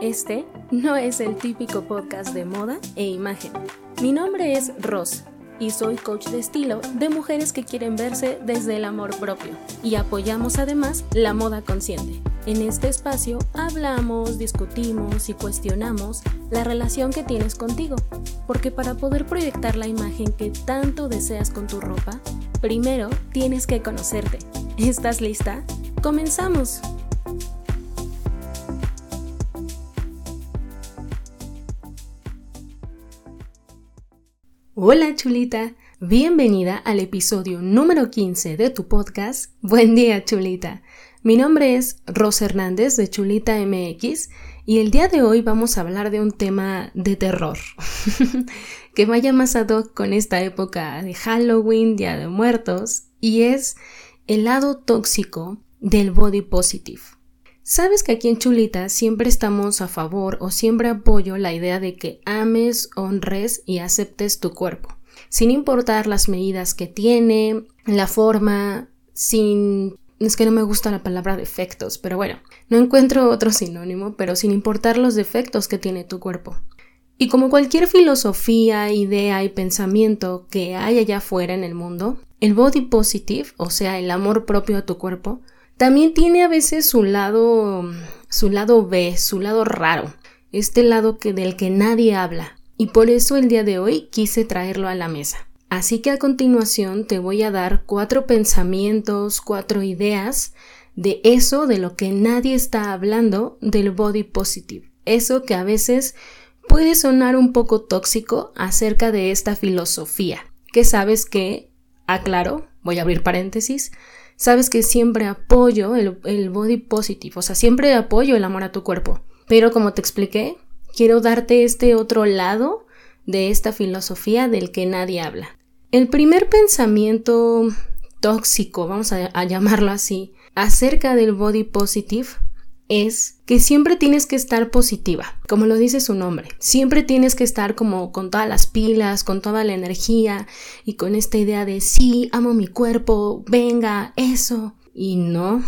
Este no es el típico podcast de moda e imagen. Mi nombre es Ross y soy coach de estilo de mujeres que quieren verse desde el amor propio y apoyamos además la moda consciente. En este espacio hablamos, discutimos y cuestionamos la relación que tienes contigo, porque para poder proyectar la imagen que tanto deseas con tu ropa, primero tienes que conocerte. ¿Estás lista? ¡Comenzamos! Hola chulita, bienvenida al episodio número 15 de tu podcast. Buen día chulita. Mi nombre es Rosa Hernández de Chulita MX y el día de hoy vamos a hablar de un tema de terror que vaya más ad hoc con esta época de Halloween, Día de Muertos y es el lado tóxico del body positive. Sabes que aquí en Chulita siempre estamos a favor o siempre apoyo la idea de que ames, honres y aceptes tu cuerpo, sin importar las medidas que tiene, la forma, sin... Es que no me gusta la palabra defectos, pero bueno, no encuentro otro sinónimo, pero sin importar los defectos que tiene tu cuerpo. Y como cualquier filosofía, idea y pensamiento que hay allá afuera en el mundo, el body positive, o sea, el amor propio a tu cuerpo, también tiene a veces su lado, su lado B, su lado raro, este lado que del que nadie habla. Y por eso el día de hoy quise traerlo a la mesa. Así que a continuación te voy a dar cuatro pensamientos, cuatro ideas de eso de lo que nadie está hablando del body positive. Eso que a veces puede sonar un poco tóxico acerca de esta filosofía. Que sabes que, aclaro, voy a abrir paréntesis, sabes que siempre apoyo el, body positive, o sea, siempre apoyo el amor a tu cuerpo. Pero como te expliqué, quiero darte este otro lado de esta filosofía del que nadie habla. El primer pensamiento tóxico, vamos a llamarlo así, acerca del body positive es que siempre tienes que estar positiva, como lo dice su nombre. Siempre tienes que estar como con todas las pilas, con toda la energía y con esta idea de sí, amo mi cuerpo, venga, eso. Y no,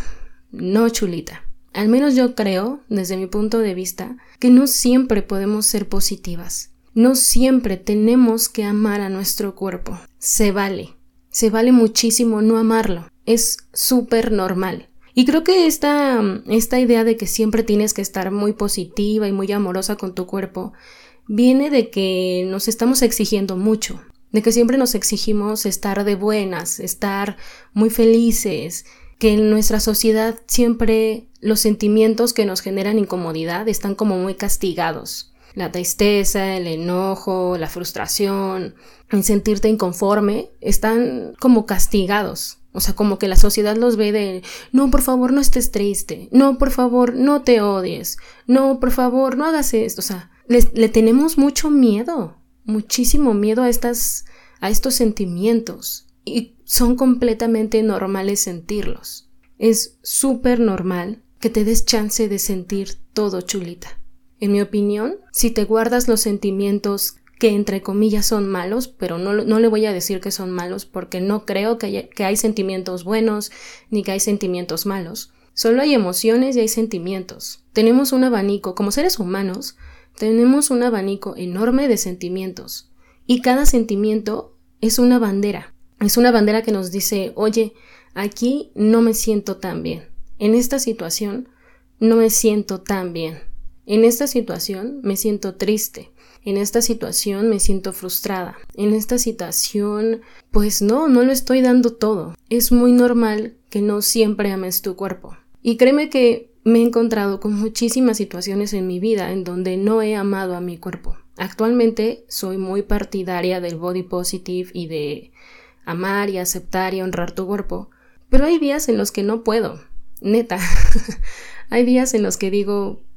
no chulita. Al menos yo creo, desde mi punto de vista, que no siempre podemos ser positivas. No siempre tenemos que amar a nuestro cuerpo. Se vale. Se vale muchísimo no amarlo. Es súper normal. Y creo que esta, esta idea de que siempre tienes que estar muy positiva y muy amorosa con tu cuerpo viene de que nos estamos exigiendo mucho, de que siempre nos exigimos estar de buenas, estar muy felices, que en nuestra sociedad siempre los sentimientos que nos generan incomodidad están como muy castigados. La tristeza, el enojo, la frustración, el sentirte inconforme están como castigados. O sea, como que la sociedad los ve de, no, por favor, no estés triste, no, por favor, no te odies, no, por favor, no hagas esto. O sea, le tenemos mucho miedo, muchísimo miedo a, estas, a estos sentimientos y son completamente normales sentirlos. Es súper normal que te des chance de sentir todo chulita. En mi opinión, si te guardas los sentimientos que entre comillas son malos, pero no, no, le voy a decir que son malos porque no creo que, que hay sentimientos buenos ni que hay sentimientos malos. Solo hay emociones y hay sentimientos. Tenemos un abanico, como seres humanos, tenemos un abanico enorme de sentimientos. Y cada sentimiento es una bandera. Es una bandera que nos dice, oye, aquí no me siento tan bien. En esta situación no me siento tan bien. En esta situación me siento triste. En esta situación me siento frustrada. En esta situación, pues no, no lo estoy dando todo. Es muy normal que no siempre ames tu cuerpo. Y créeme que me he encontrado con muchísimas situaciones en mi vida en donde no he amado a mi cuerpo. Actualmente soy muy partidaria del body positive y de amar y aceptar y honrar tu cuerpo, pero hay días en los que no puedo, neta. hay días en los que digo,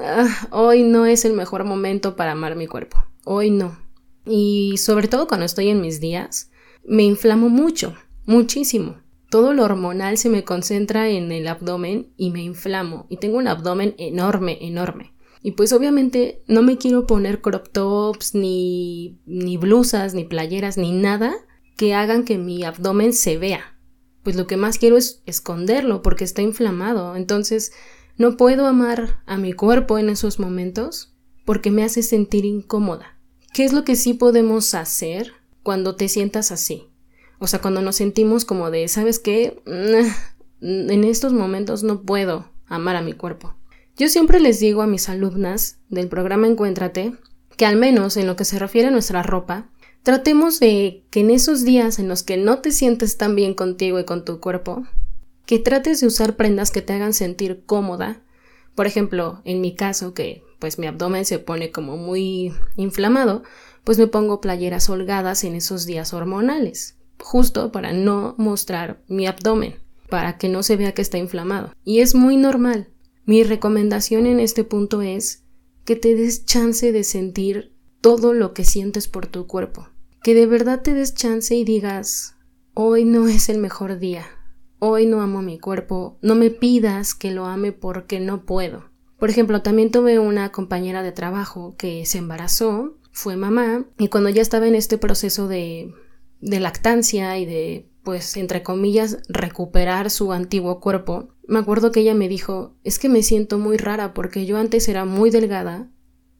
Ah, hoy no es el mejor momento para amar mi cuerpo. Hoy no. Y sobre todo cuando estoy en mis días, me inflamo mucho, muchísimo. Todo lo hormonal se me concentra en el abdomen y me inflamo. Y tengo un abdomen enorme, enorme. Y pues obviamente no me quiero poner crop tops, ni, ni blusas, ni playeras, ni nada que hagan que mi abdomen se vea. Pues lo que más quiero es esconderlo porque está inflamado. Entonces No puedo amar a mi cuerpo en esos momentos porque me hace sentir incómoda. ¿Qué es lo que sí podemos hacer cuando te sientas así? O sea, cuando nos sentimos como de, ¿sabes qué? En estos momentos no puedo amar a mi cuerpo. Yo siempre les digo a mis alumnas del programa Encuéntrate que al menos en lo que se refiere a nuestra ropa, tratemos de que en esos días en los que no te sientes tan bien contigo y con tu cuerpo, que trates de usar prendas que te hagan sentir cómoda. Por ejemplo, en mi caso, que pues mi abdomen se pone como muy inflamado, pues me pongo playeras holgadas en esos días hormonales, justo para no mostrar mi abdomen, para que no se vea que está inflamado. Y es muy normal. Mi recomendación en este punto es que te des chance de sentir todo lo que sientes por tu cuerpo. Que de verdad te des chance y digas, hoy no es el mejor día, hoy no amo mi cuerpo, no me pidas que lo ame porque no puedo. Por ejemplo, también tuve una compañera de trabajo que se embarazó, fue mamá, y cuando ya estaba en este proceso de, de lactancia y de, pues, entre comillas, recuperar su antiguo cuerpo, me acuerdo que ella me dijo, es que me siento muy rara porque yo antes era muy delgada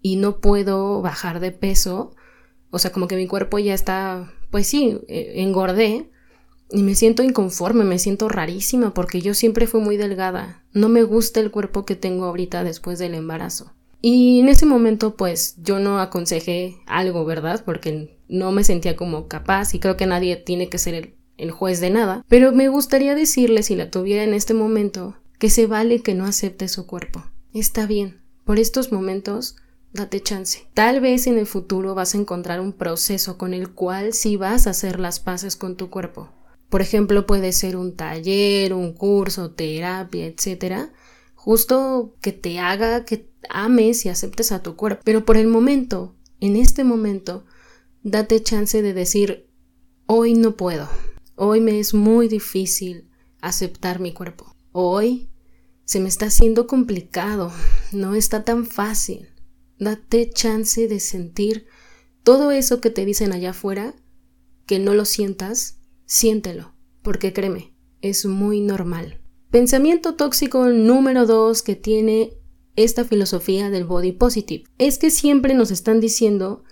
y no puedo bajar de peso, o sea, como que mi cuerpo ya está, pues sí, eh, engordé, y me siento inconforme, me siento rarísima porque yo siempre fui muy delgada. No me gusta el cuerpo que tengo ahorita después del embarazo. Y en ese momento pues yo no aconsejé algo, ¿verdad? Porque no me sentía como capaz y creo que nadie tiene que ser el, juez de nada. Pero me gustaría decirle, si la tuviera en este momento, que se vale que no acepte su cuerpo. Está bien. Por estos momentos date chance. Tal vez en el futuro vas a encontrar un proceso con el cual sí vas a hacer las paces con tu cuerpo. Por ejemplo, puede ser un taller, un curso, terapia, etcétera, justo que te haga que ames y aceptes a tu cuerpo. Pero por el momento, en este momento, date chance de decir, hoy no puedo, hoy me es muy difícil aceptar mi cuerpo, hoy se me está haciendo complicado, no está tan fácil. Date chance de sentir todo eso que te dicen allá afuera, que no lo sientas Siéntelo, porque créeme, es muy normal. Pensamiento tóxico número dos que tiene esta filosofía del body positive es que siempre nos están diciendo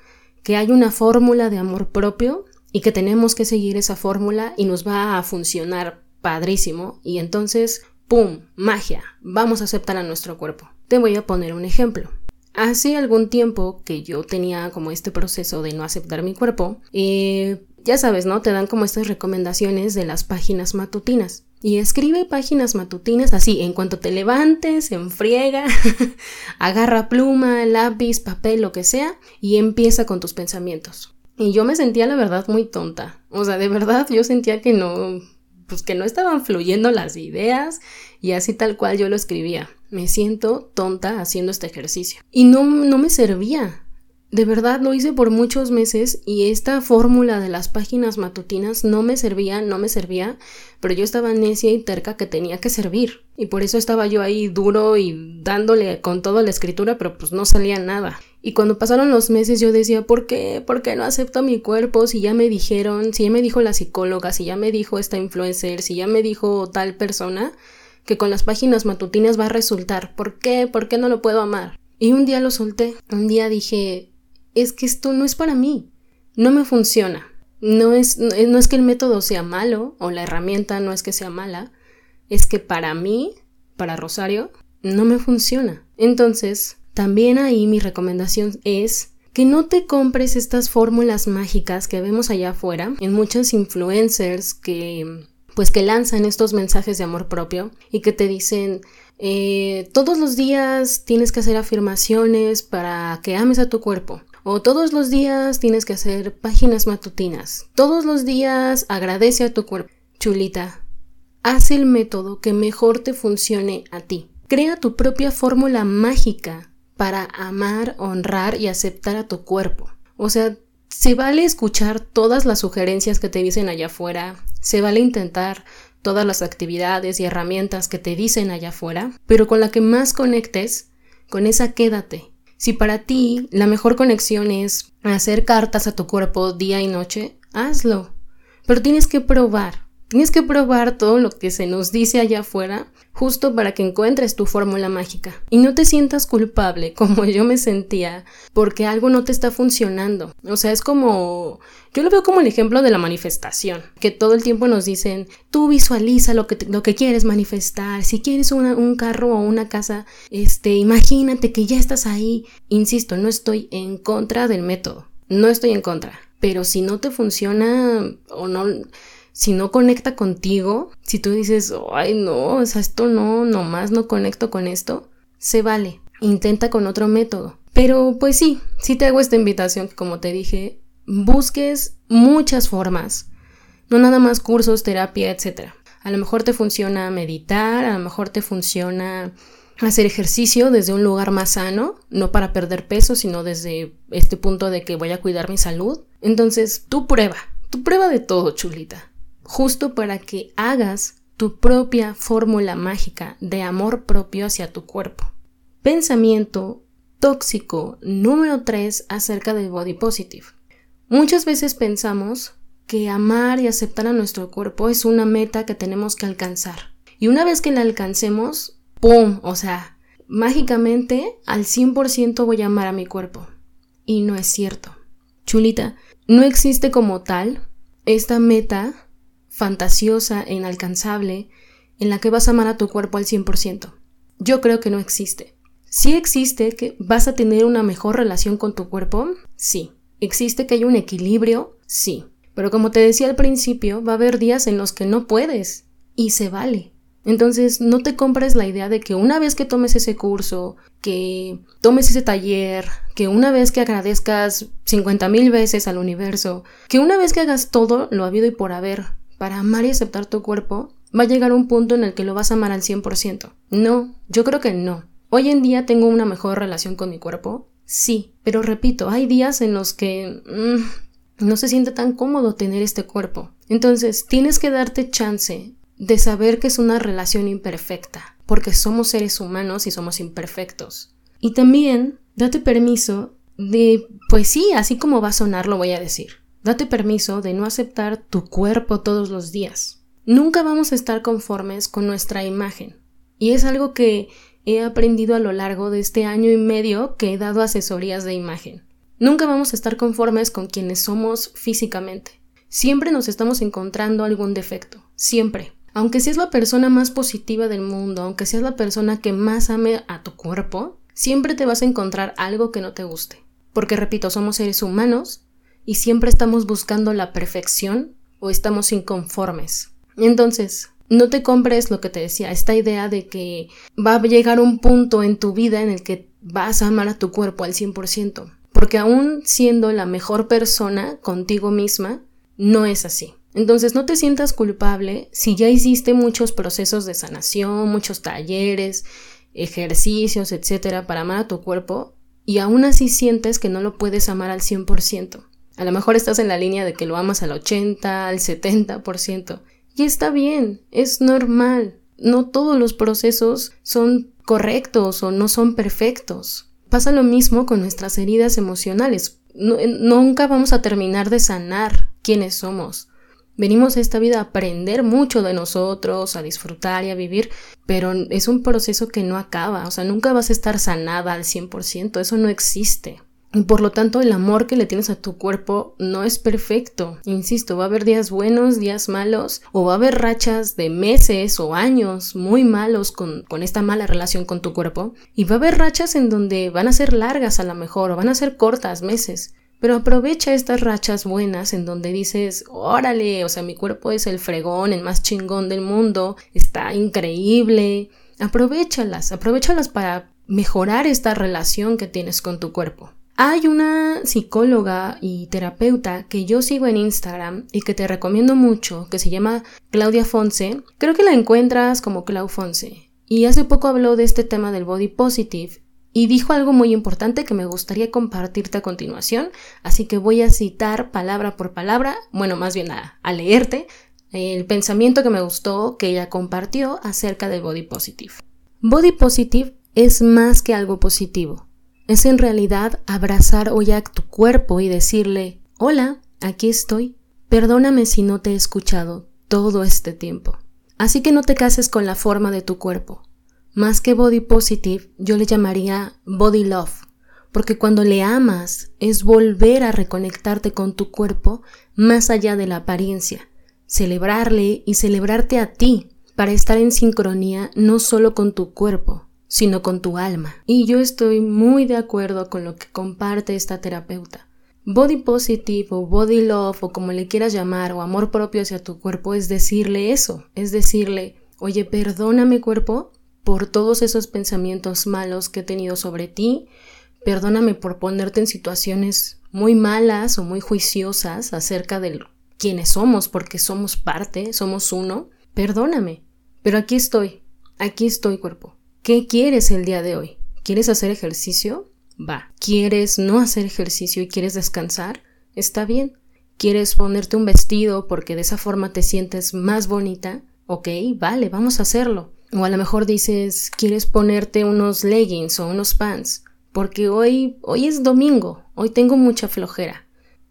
que hay una fórmula de amor propio y que tenemos que seguir esa fórmula y nos va a funcionar padrísimo y entonces, ¡pum! magia, vamos a aceptar a nuestro cuerpo. Te voy a poner un ejemplo. Hace algún tiempo que yo tenía como este proceso de no aceptar mi cuerpo, eh, ya sabes, ¿no? Te dan como estas recomendaciones de las páginas matutinas. Y escribe páginas matutinas así, en cuanto te levantes, enfriega, agarra pluma, lápiz, papel, lo que sea, y empieza con tus pensamientos. Y yo me sentía la verdad muy tonta. O sea, de verdad yo sentía que no, pues que no estaban fluyendo las ideas y así tal cual yo lo escribía. Me siento tonta haciendo este ejercicio. Y no, no me servía. De verdad lo hice por muchos meses y esta fórmula de las páginas matutinas no me servía, no me servía, pero yo estaba necia y terca que tenía que servir. Y por eso estaba yo ahí duro y dándole con toda la escritura, pero pues no salía nada. Y cuando pasaron los meses yo decía, ¿por qué? ¿Por qué no acepto mi cuerpo? Si ya me dijeron, si ya me dijo la psicóloga, si ya me dijo esta influencer, si ya me dijo tal persona, que con las páginas matutinas va a resultar. ¿Por qué? ¿Por qué no lo puedo amar? Y un día lo solté. Un día dije, es que esto no es para mí, no me funciona. No es, no es que el método sea malo o la herramienta no es que sea mala, es que para mí, para Rosario, no me funciona. Entonces, también ahí mi recomendación es que no te compres estas fórmulas mágicas que vemos allá afuera en muchos influencers que pues que lanzan estos mensajes de amor propio y que te dicen eh, todos los días tienes que hacer afirmaciones para que ames a tu cuerpo o todos los días tienes que hacer páginas matutinas. Todos los días agradece a tu cuerpo. Chulita, haz el método que mejor te funcione a ti. Crea tu propia fórmula mágica para amar, honrar y aceptar a tu cuerpo. O sea, se vale escuchar todas las sugerencias que te dicen allá afuera, se vale intentar todas las actividades y herramientas que te dicen allá afuera, pero con la que más conectes, con esa quédate si para ti la mejor conexión es hacer cartas a tu cuerpo día y noche, hazlo. Pero tienes que probar, Tienes que probar todo lo que se nos dice allá afuera justo para que encuentres tu fórmula mágica y no te sientas culpable como yo me sentía porque algo no te está funcionando. O sea, es como yo lo veo como el ejemplo de la manifestación, que todo el tiempo nos dicen, tú visualiza lo que, lo que quieres manifestar, si quieres un carro o una casa, este, imagínate que ya estás ahí. Insisto, no estoy en contra del método, no estoy en contra, pero si no te funciona o no si no conecta contigo, si tú dices, ay no, o sea, esto no, nomás no conecto con esto, se vale, intenta con otro método. Pero pues sí, sí te hago esta invitación como te dije, busques muchas formas, no nada más cursos, terapia, etc. A lo mejor te funciona meditar, a lo mejor te funciona hacer ejercicio desde un lugar más sano, no para perder peso, sino desde este punto de que voy a cuidar mi salud. Entonces, tú prueba, tú prueba de todo, chulita justo para que hagas tu propia fórmula mágica de amor propio hacia tu cuerpo. Pensamiento tóxico número 3 acerca del body positive. Muchas veces pensamos que amar y aceptar a nuestro cuerpo es una meta que tenemos que alcanzar. Y una vez que la alcancemos, ¡pum! O sea, mágicamente al 100% voy a amar a mi cuerpo. Y no es cierto. Chulita, no existe como tal esta meta fantasiosa e inalcanzable en la que vas a amar a tu cuerpo al 100%. Yo creo que no existe. Sí existe que vas a tener una mejor relación con tu cuerpo, sí. Existe que hay un equilibrio, sí. Pero como te decía al principio, va a haber días en los que no puedes y se vale. Entonces, no te compres la idea de que una vez que tomes ese curso, que tomes ese taller, que una vez que agradezcas 50 mil veces al universo, que una vez que hagas todo lo habido y por haber, para amar y aceptar tu cuerpo, va a llegar un punto en el que lo vas a amar al 100%. No, yo creo que no. Hoy en día tengo una mejor relación con mi cuerpo, sí, pero repito, hay días en los que mm, no se siente tan cómodo tener este cuerpo. Entonces, tienes que darte chance de saber que es una relación imperfecta, porque somos seres humanos y somos imperfectos. Y también date permiso de, pues sí, así como va a sonar lo voy a decir. Date permiso de no aceptar tu cuerpo todos los días. Nunca vamos a estar conformes con nuestra imagen. Y es algo que he aprendido a lo largo de este año y medio que he dado asesorías de imagen. Nunca vamos a estar conformes con quienes somos físicamente. Siempre nos estamos encontrando algún defecto. Siempre. Aunque seas la persona más positiva del mundo, aunque seas la persona que más ame a tu cuerpo, siempre te vas a encontrar algo que no te guste. Porque repito, somos seres humanos y siempre estamos buscando la perfección o estamos inconformes. Entonces, no te compres lo que te decía, esta idea de que va a llegar un punto en tu vida en el que vas a amar a tu cuerpo al 100%, porque aún siendo la mejor persona contigo misma, no es así. Entonces no te sientas culpable si ya hiciste muchos procesos de sanación, muchos talleres, ejercicios, etcétera, para amar a tu cuerpo y aún así sientes que no lo puedes amar al 100%. A lo mejor estás en la línea de que lo amas al 80, al 70%. Y está bien, es normal. No todos los procesos son correctos o no son perfectos. Pasa lo mismo con nuestras heridas emocionales. nunca vamos a terminar de sanar quiénes somos. Venimos a esta vida a aprender mucho de nosotros, a disfrutar y a vivir, pero es un proceso que no acaba, o sea, nunca vas a estar sanada al 100%, eso no existe. Por lo tanto el amor que le tienes a tu cuerpo no es perfecto. Insisto, va a haber días buenos, días malos, o va a haber rachas de meses o años muy malos con, con esta mala relación con tu cuerpo. Y va a haber rachas en donde van a ser largas a lo mejor, o van a ser cortas, meses. Pero aprovecha estas rachas buenas en donde dices, órale, o sea, mi cuerpo es el fregón, el más chingón del mundo, está increíble. Aprovechalas, aprovechalas para mejorar esta relación que tienes con tu cuerpo. Hay una psicóloga y terapeuta que yo sigo en Instagram y que te recomiendo mucho, que se llama Claudia Fonse. Creo que la encuentras como Clau Fonse. Y hace poco habló de este tema del body positive y dijo algo muy importante que me gustaría compartirte a continuación, así que voy a citar palabra por palabra, bueno, más bien a, a leerte el pensamiento que me gustó que ella compartió acerca del body positive. Body positive es más que algo positivo es en realidad abrazar hoy a tu cuerpo y decirle, hola, aquí estoy, perdóname si no te he escuchado todo este tiempo. Así que no te cases con la forma de tu cuerpo. Más que body positive, yo le llamaría body love, porque cuando le amas es volver a reconectarte con tu cuerpo más allá de la apariencia, celebrarle y celebrarte a ti para estar en sincronía no solo con tu cuerpo, sino con tu alma. Y yo estoy muy de acuerdo con lo que comparte esta terapeuta. Body positive o body love o como le quieras llamar o amor propio hacia tu cuerpo es decirle eso, es decirle, oye, perdóname cuerpo por todos esos pensamientos malos que he tenido sobre ti, perdóname por ponerte en situaciones muy malas o muy juiciosas acerca de quiénes somos, porque somos parte, somos uno, perdóname, pero aquí estoy, aquí estoy cuerpo. ¿Qué quieres el día de hoy? ¿Quieres hacer ejercicio? Va. ¿Quieres no hacer ejercicio y quieres descansar? Está bien. ¿Quieres ponerte un vestido porque de esa forma te sientes más bonita? Ok, vale, vamos a hacerlo. O a lo mejor dices, quieres ponerte unos leggings o unos pants, porque hoy, hoy es domingo, hoy tengo mucha flojera.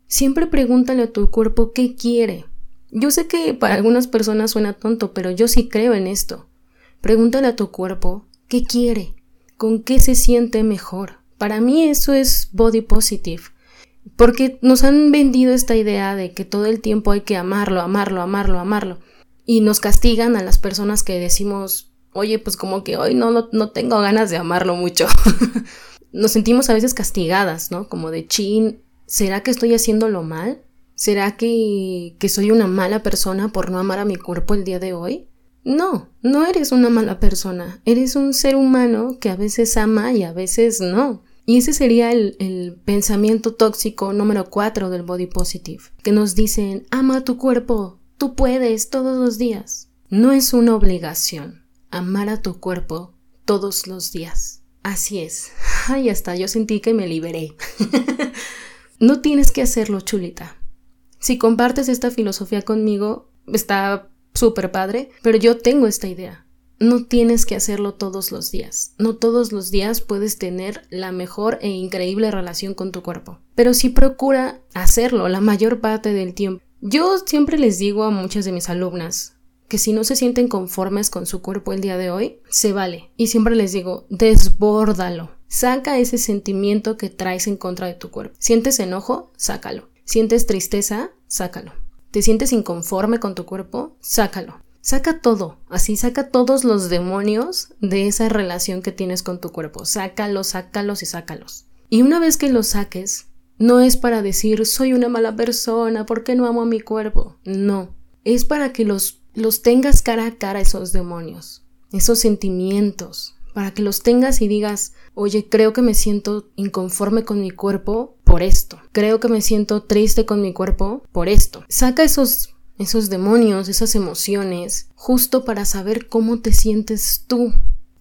Siempre pregúntale a tu cuerpo qué quiere. Yo sé que para algunas personas suena tonto, pero yo sí creo en esto. Pregúntale a tu cuerpo qué quiere, con qué se siente mejor. Para mí eso es body positive. Porque nos han vendido esta idea de que todo el tiempo hay que amarlo, amarlo, amarlo, amarlo. Y nos castigan a las personas que decimos, oye, pues como que hoy no, no, tengo ganas de amarlo mucho. nos sentimos a veces castigadas, ¿no? Como de chin, ¿será que estoy haciéndolo mal? ¿Será que, que soy una mala persona por no amar a mi cuerpo el día de hoy? No, no eres una mala persona, eres un ser humano que a veces ama y a veces no. Y ese sería el, pensamiento tóxico número 4 del body positive, que nos dicen, ama tu cuerpo, tú puedes todos los días. No es una obligación amar a tu cuerpo todos los días. Así es. Ay, hasta yo sentí que me liberé. no tienes que hacerlo, chulita. Si compartes esta filosofía conmigo, está súper padre, pero yo tengo esta idea. No tienes que hacerlo todos los días. No todos los días puedes tener la mejor e increíble relación con tu cuerpo. Pero sí procura hacerlo la mayor parte del tiempo. Yo siempre les digo a muchas de mis alumnas que si no se sienten conformes con su cuerpo el día de hoy, se vale. Y siempre les digo, desbórdalo. Saca ese sentimiento que traes en contra de tu cuerpo. ¿Sientes enojo? Sácalo. ¿Sientes tristeza? Sácalo. ¿Te sientes inconforme con tu cuerpo? Sácalo. Saca todo, así saca todos los demonios de esa relación que tienes con tu cuerpo. Sácalos, sácalos y sácalos. Y una vez que los saques, no es para decir soy una mala persona, ¿por qué no amo a mi cuerpo? No, es para que los, los tengas cara a cara esos demonios, esos sentimientos, para que los tengas y digas, oye, creo que me siento inconforme con mi cuerpo por esto, creo que me siento triste con mi cuerpo por esto. Saca esos esos demonios, esas emociones, justo para saber cómo te sientes tú.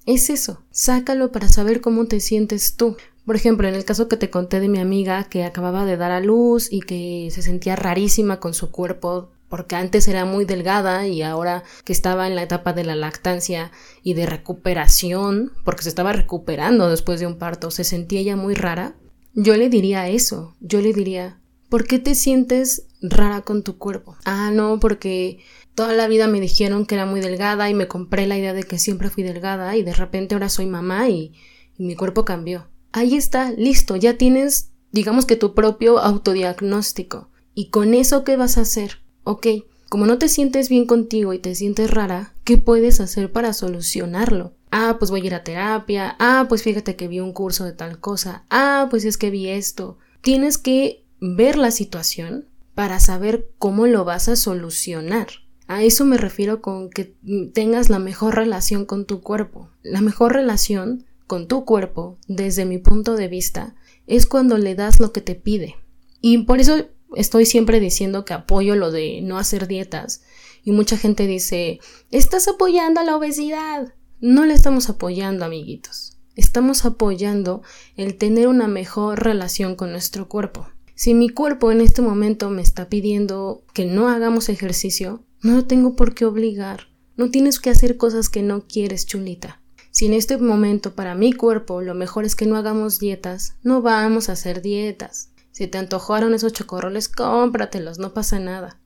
Es eso, sácalo para saber cómo te sientes tú. Por ejemplo, en el caso que te conté de mi amiga que acababa de dar a luz y que se sentía rarísima con su cuerpo porque antes era muy delgada y ahora que estaba en la etapa de la lactancia y de recuperación, porque se estaba recuperando después de un parto, se sentía ella muy rara, yo le diría eso, yo le diría, ¿por qué te sientes rara con tu cuerpo. Ah, no, porque toda la vida me dijeron que era muy delgada y me compré la idea de que siempre fui delgada y de repente ahora soy mamá y, mi cuerpo cambió. Ahí está, listo, ya tienes, digamos que tu propio autodiagnóstico. ¿Y con eso qué vas a hacer? Ok, como no te sientes bien contigo y te sientes rara, ¿qué puedes hacer para solucionarlo? Ah, pues voy a ir a terapia. Ah, pues fíjate que vi un curso de tal cosa. Ah, pues es que vi esto. Tienes que ver la situación, para saber cómo lo vas a solucionar. A eso me refiero con que tengas la mejor relación con tu cuerpo. La mejor relación con tu cuerpo, desde mi punto de vista, es cuando le das lo que te pide. Y por eso estoy siempre diciendo que apoyo lo de no hacer dietas. Y mucha gente dice, estás apoyando a la obesidad. No le estamos apoyando, amiguitos. Estamos apoyando el tener una mejor relación con nuestro cuerpo. Si mi cuerpo en este momento me está pidiendo que no hagamos ejercicio, no lo tengo por qué obligar. No tienes que hacer cosas que no quieres, chulita. Si en este momento para mi cuerpo lo mejor es que no hagamos dietas, no vamos a hacer dietas. Si te antojaron esos chocorroles, cómpratelos, no pasa nada.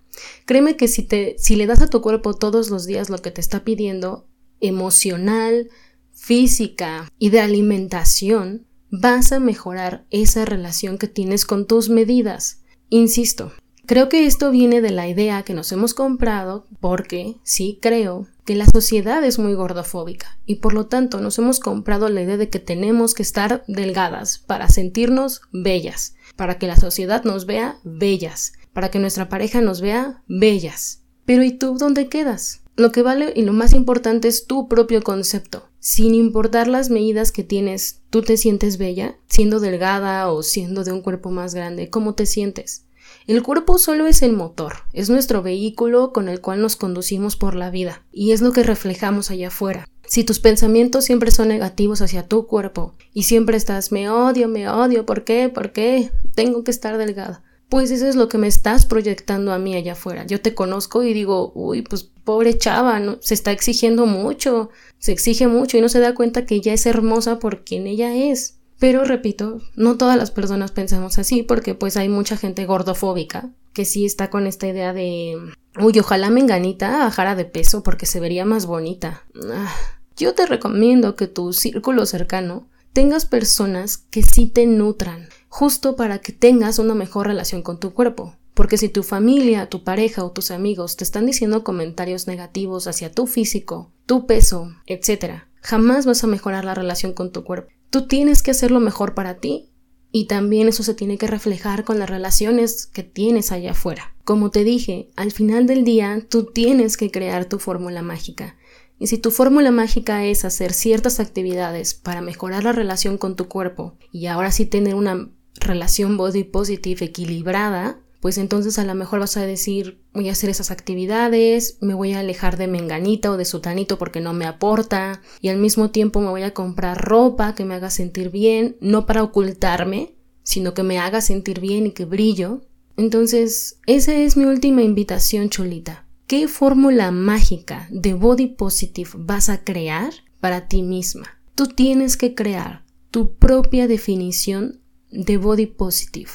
Créeme que si, te, si le das a tu cuerpo todos los días lo que te está pidiendo, emocional, física y de alimentación, vas a mejorar esa relación que tienes con tus medidas. Insisto, creo que esto viene de la idea que nos hemos comprado porque, sí creo, que la sociedad es muy gordofóbica y por lo tanto nos hemos comprado la idea de que tenemos que estar delgadas para sentirnos bellas, para que la sociedad nos vea bellas, para que nuestra pareja nos vea bellas. Pero ¿y tú dónde quedas? Lo que vale y lo más importante es tu propio concepto. Sin importar las medidas que tienes, ¿tú te sientes bella? Siendo delgada o siendo de un cuerpo más grande, ¿cómo te sientes? El cuerpo solo es el motor, es nuestro vehículo con el cual nos conducimos por la vida, y es lo que reflejamos allá afuera. Si tus pensamientos siempre son negativos hacia tu cuerpo y siempre estás me odio, me odio, ¿por qué? ¿Por qué? Tengo que estar delgada pues eso es lo que me estás proyectando a mí allá afuera. Yo te conozco y digo, uy, pues pobre chava, se está exigiendo mucho, se exige mucho y no se da cuenta que ella es hermosa por quien ella es. Pero repito, no todas las personas pensamos así porque pues hay mucha gente gordofóbica que sí está con esta idea de, uy, ojalá Menganita bajara de peso porque se vería más bonita. Ah, yo te recomiendo que tu círculo cercano tengas personas que sí te nutran, justo para que tengas una mejor relación con tu cuerpo. Porque si tu familia, tu pareja o tus amigos te están diciendo comentarios negativos hacia tu físico, tu peso, etc., jamás vas a mejorar la relación con tu cuerpo. Tú tienes que hacerlo mejor para ti y también eso se tiene que reflejar con las relaciones que tienes allá afuera. Como te dije, al final del día tú tienes que crear tu fórmula mágica. Y si tu fórmula mágica es hacer ciertas actividades para mejorar la relación con tu cuerpo y ahora sí tener una relación body positive equilibrada, pues entonces a lo mejor vas a decir, voy a hacer esas actividades, me voy a alejar de menganita o de sutanito porque no me aporta, y al mismo tiempo me voy a comprar ropa que me haga sentir bien, no para ocultarme, sino que me haga sentir bien y que brillo. Entonces, esa es mi última invitación, chulita. ¿Qué fórmula mágica de body positive vas a crear para ti misma? Tú tienes que crear tu propia definición de body positive,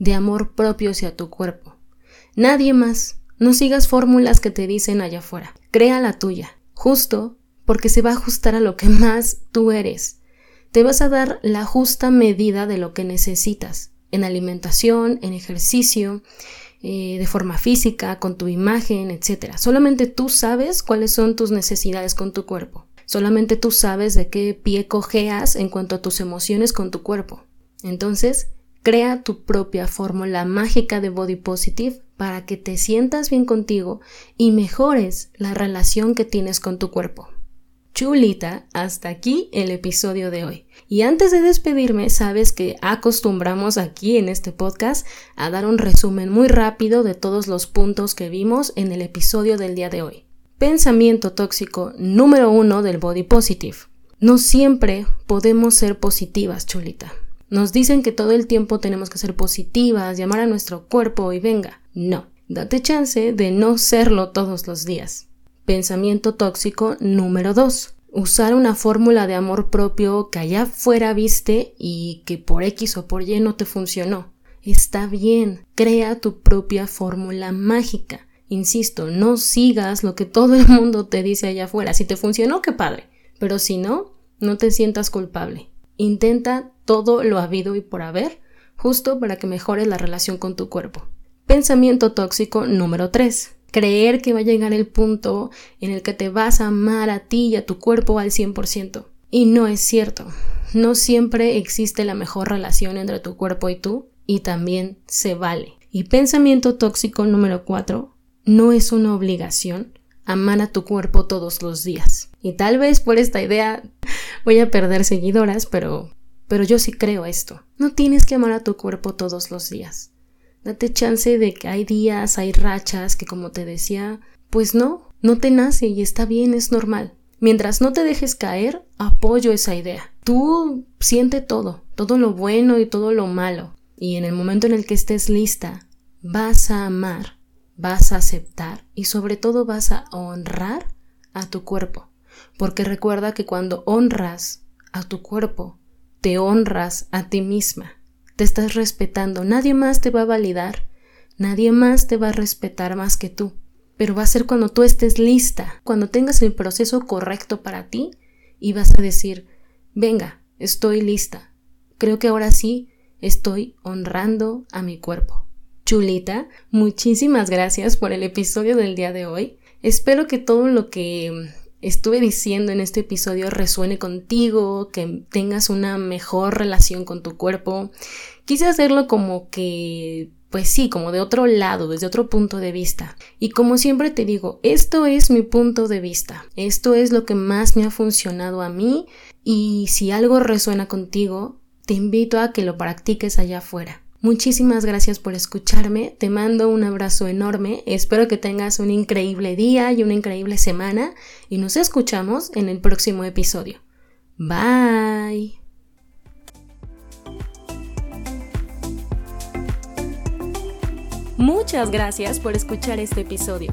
de amor propio hacia tu cuerpo. Nadie más. No sigas fórmulas que te dicen allá afuera. Crea la tuya, justo porque se va a ajustar a lo que más tú eres. Te vas a dar la justa medida de lo que necesitas, en alimentación, en ejercicio, eh, de forma física, con tu imagen, etc. Solamente tú sabes cuáles son tus necesidades con tu cuerpo. Solamente tú sabes de qué pie cojeas en cuanto a tus emociones con tu cuerpo. Entonces, crea tu propia fórmula mágica de body positive para que te sientas bien contigo y mejores la relación que tienes con tu cuerpo. Chulita, hasta aquí el episodio de hoy. Y antes de despedirme, sabes que acostumbramos aquí en este podcast a dar un resumen muy rápido de todos los puntos que vimos en el episodio del día de hoy. Pensamiento tóxico número uno del body positive. No siempre podemos ser positivas, chulita. Nos dicen que todo el tiempo tenemos que ser positivas, llamar a nuestro cuerpo y venga. No, date chance de no serlo todos los días. Pensamiento tóxico número 2. Usar una fórmula de amor propio que allá fuera viste y que por X o por Y no te funcionó. Está bien, crea tu propia fórmula mágica. Insisto, no sigas lo que todo el mundo te dice allá afuera. Si te funcionó, qué padre. Pero si no, no te sientas culpable. Intenta todo lo habido y por haber, justo para que mejores la relación con tu cuerpo. Pensamiento tóxico número 3. Creer que va a llegar el punto en el que te vas a amar a ti y a tu cuerpo al 100%. Y no es cierto. No siempre existe la mejor relación entre tu cuerpo y tú, y también se vale. Y pensamiento tóxico número 4. No es una obligación amar a tu cuerpo todos los días. Y tal vez por esta idea voy a perder seguidoras, pero pero yo sí creo esto. No tienes que amar a tu cuerpo todos los días. Date chance de que hay días, hay rachas que como te decía, pues no, no te nace y está bien, es normal. Mientras no te dejes caer, apoyo esa idea. Tú siente todo, todo lo bueno y todo lo malo. Y en el momento en el que estés lista, vas a amar, vas a aceptar y sobre todo vas a honrar a tu cuerpo. Porque recuerda que cuando honras a tu cuerpo, te honras a ti misma, te estás respetando, nadie más te va a validar, Nadie más te va a respetar más que tú. Pero va a ser cuando tú estés lista, cuando tengas el proceso correcto para ti y vas a decir, venga, estoy lista. Creo que ahora sí estoy honrando a mi cuerpo. Chulita, muchísimas gracias por el episodio del día de hoy. Espero que todo lo que estuve diciendo en este episodio resuene contigo, que tengas una mejor relación con tu cuerpo. Quise hacerlo como que, pues sí, como de otro lado, desde otro punto de vista. Y como siempre te digo, esto es mi punto de vista. Esto es lo que más me ha funcionado a mí y si algo resuena contigo, te invito a que lo practiques allá afuera. Muchísimas gracias por escucharme, te mando un abrazo enorme, espero que tengas un increíble día y una increíble semana y nos escuchamos en el próximo episodio. Bye. Muchas gracias por escuchar este episodio.